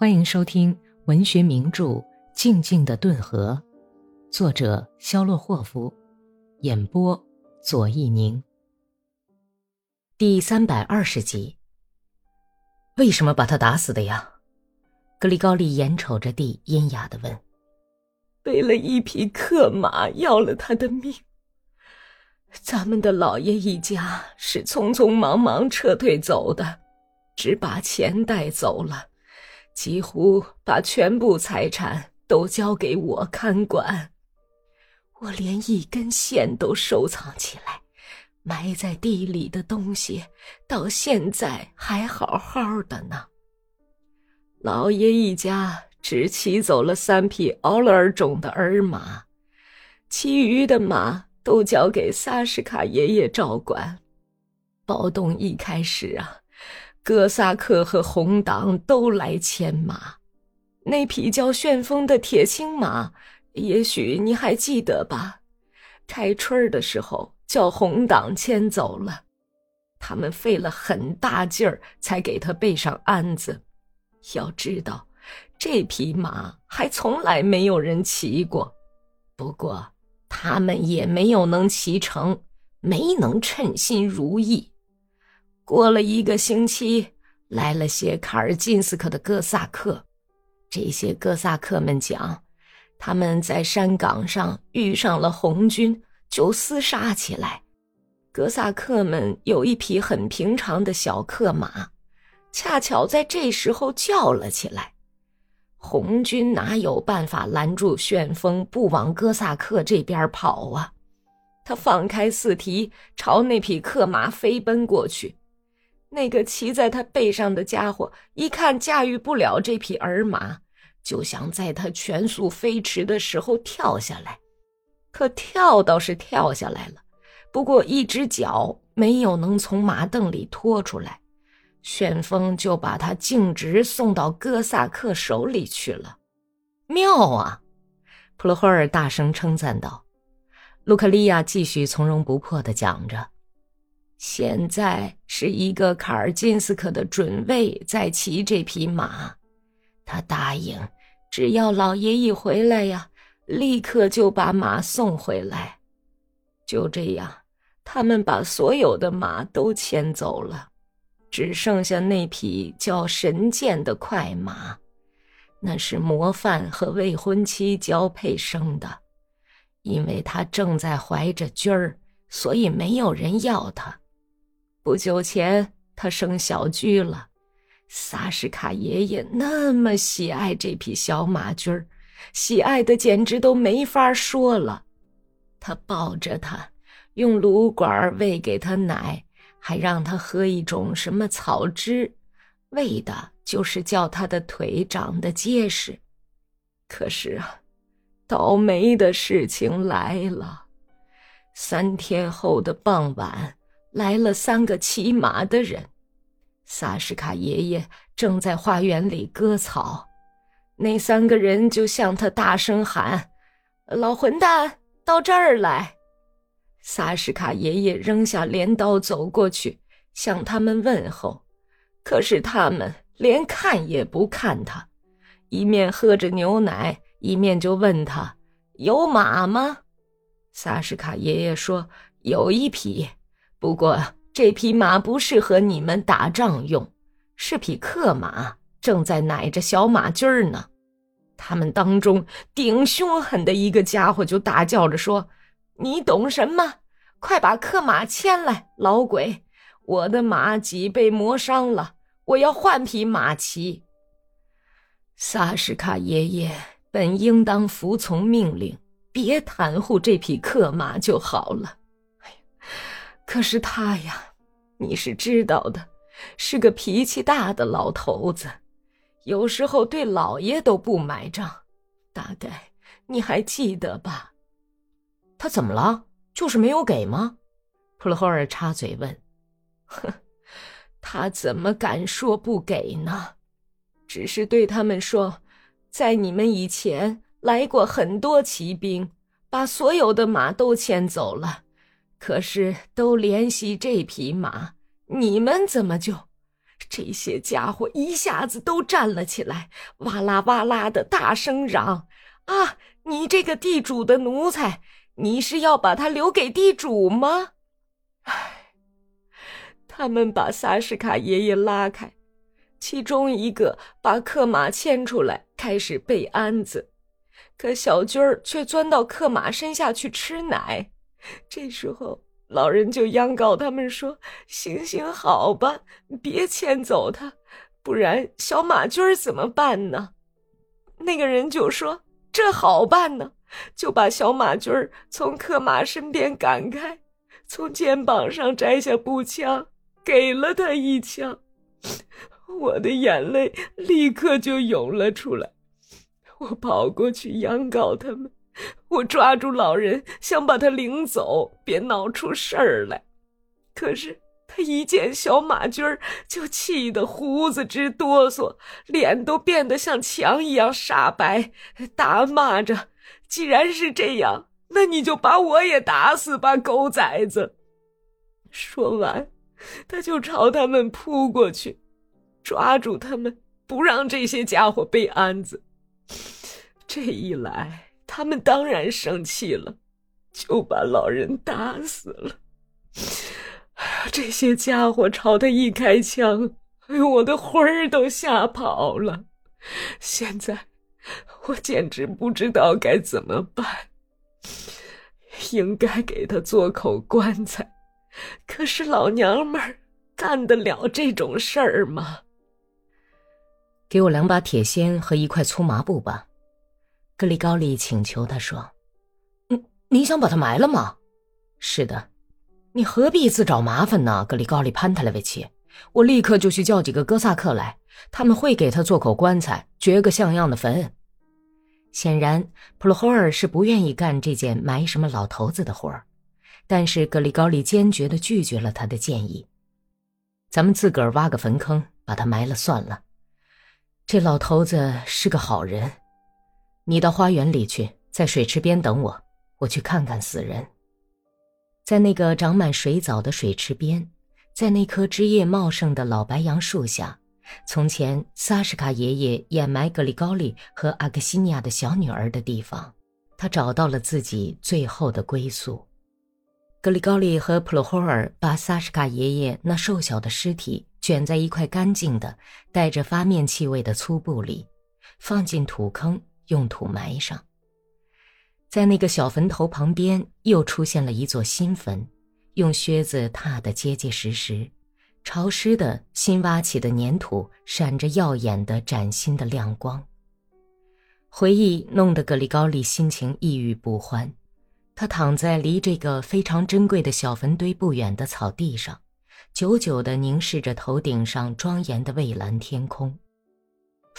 欢迎收听文学名著《静静的顿河》，作者肖洛霍夫，演播左一宁。第三百二十集。为什么把他打死的呀？格里高利眼瞅着地，阴哑的问：“为了一匹克马，要了他的命。咱们的老爷一家是匆匆忙忙撤退走的，只把钱带走了。”几乎把全部财产都交给我看管，我连一根线都收藏起来，埋在地里的东西到现在还好好的呢。老爷一家只骑走了三匹奥勒尔种的儿马，其余的马都交给萨什卡爷爷照管。暴动一开始啊。哥萨克和红党都来牵马，那匹叫旋风的铁青马，也许你还记得吧？开春的时候叫红党牵走了，他们费了很大劲儿才给他备上鞍子。要知道，这匹马还从来没有人骑过，不过他们也没有能骑成，没能称心如意。过了一个星期，来了些卡尔金斯克的哥萨克。这些哥萨克们讲，他们在山岗上遇上了红军，就厮杀起来。哥萨克们有一匹很平常的小克马，恰巧在这时候叫了起来。红军哪有办法拦住旋风不往哥萨克这边跑啊？他放开四蹄，朝那匹克马飞奔过去。那个骑在他背上的家伙一看驾驭不了这匹儿马，就想在他全速飞驰的时候跳下来。可跳倒是跳下来了，不过一只脚没有能从马凳里拖出来，旋风就把他径直送到哥萨克手里去了。妙啊！普罗霍尔大声称赞道。卢克利亚继续从容不迫地讲着。现在是一个卡尔金斯克的准尉在骑这匹马，他答应，只要老爷一回来呀，立刻就把马送回来。就这样，他们把所有的马都牵走了，只剩下那匹叫神剑的快马，那是模范和未婚妻交配生的，因为他正在怀着驹儿，所以没有人要他。不久前，他生小驹了。萨什卡爷爷那么喜爱这匹小马驹儿，喜爱的简直都没法说了。他抱着它，用炉管喂给他奶，还让他喝一种什么草汁，为的就是叫他的腿长得结实。可是啊，倒霉的事情来了。三天后的傍晚。来了三个骑马的人，萨什卡爷爷正在花园里割草，那三个人就向他大声喊：“老混蛋，到这儿来！”萨什卡爷爷扔下镰刀走过去，向他们问候，可是他们连看也不看他，一面喝着牛奶，一面就问他：“有马吗？”萨什卡爷爷说：“有一匹。”不过这匹马不适合你们打仗用，是匹克马，正在奶着小马驹儿呢。他们当中顶凶狠的一个家伙就大叫着说：“你懂什么？快把克马牵来，老鬼！我的马脊被磨伤了，我要换匹马骑。”萨什卡爷爷本应当服从命令，别袒护这匹克马就好了。可是他呀，你是知道的，是个脾气大的老头子，有时候对老爷都不买账，大概你还记得吧？他怎么了？就是没有给吗？普罗霍尔插嘴问。哼，他怎么敢说不给呢？只是对他们说，在你们以前来过很多骑兵，把所有的马都牵走了。可是都怜惜这匹马，你们怎么就这些家伙一下子都站了起来，哇啦哇啦的大声嚷：“啊，你这个地主的奴才，你是要把他留给地主吗？”唉，他们把萨什卡爷爷拉开，其中一个把克马牵出来，开始背鞍子，可小军儿却钻到克马身下去吃奶。这时候。老人就央告他们说：“行行好吧，别牵走他，不然小马驹儿怎么办呢？”那个人就说：“这好办呢，就把小马驹儿从克马身边赶开，从肩膀上摘下步枪，给了他一枪。”我的眼泪立刻就涌了出来，我跑过去央告他们。我抓住老人，想把他领走，别闹出事儿来。可是他一见小马驹儿，就气得胡子直哆嗦，脸都变得像墙一样煞白，大骂着：“既然是这样，那你就把我也打死吧，狗崽子！”说完，他就朝他们扑过去，抓住他们，不让这些家伙背鞍子。这一来，他们当然生气了，就把老人打死了。这些家伙朝他一开枪，哎呦，我的魂儿都吓跑了。现在我简直不知道该怎么办。应该给他做口棺材，可是老娘们儿干得了这种事儿吗？给我两把铁锨和一块粗麻布吧。格里高利请求他说：“你你想把他埋了吗？”“是的。”“你何必自找麻烦呢？”格里高利潘塔莱维奇，“我立刻就去叫几个哥萨克来，他们会给他做口棺材，掘个像样的坟。”显然，普罗霍尔是不愿意干这件埋什么老头子的活儿，但是格里高利坚决的拒绝了他的建议：“咱们自个儿挖个坟坑，把他埋了算了。这老头子是个好人。”你到花园里去，在水池边等我，我去看看死人。在那个长满水藻的水池边，在那棵枝叶茂盛的老白杨树下，从前萨什卡爷爷掩埋格里高利和阿克西尼亚的小女儿的地方，他找到了自己最后的归宿。格里高利和普罗霍尔把萨什卡爷爷那瘦小的尸体卷在一块干净的、带着发面气味的粗布里，放进土坑。用土埋上。在那个小坟头旁边，又出现了一座新坟，用靴子踏得结结实实，潮湿的新挖起的粘土闪着耀眼的崭新的亮光。回忆弄得格里高利心情抑郁不欢，他躺在离这个非常珍贵的小坟堆不远的草地上，久久地凝视着头顶上庄严的蔚蓝天空。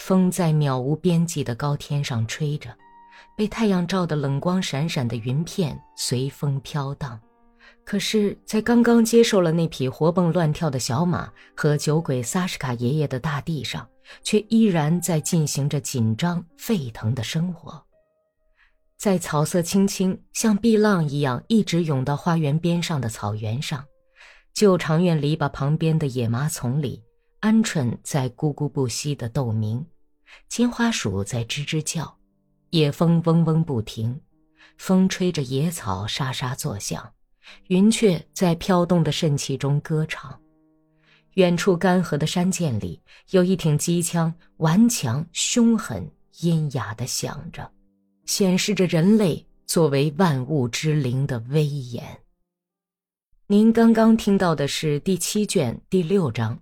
风在渺无边际的高天上吹着，被太阳照得冷光闪闪的云片随风飘荡。可是，在刚刚接受了那匹活蹦乱跳的小马和酒鬼萨什卡爷爷的大地上，却依然在进行着紧张沸腾的生活。在草色青青、像碧浪一样一直涌到花园边上的草原上，旧长院篱笆旁边的野麻丛里。鹌鹑在咕咕不息地斗鸣，金花鼠在吱吱叫，野风嗡嗡不停，风吹着野草沙沙作响，云雀在飘动的肾气中歌唱。远处干涸的山涧里，有一挺机枪顽强凶狠、阴哑地响着，显示着人类作为万物之灵的威严。您刚刚听到的是第七卷第六章。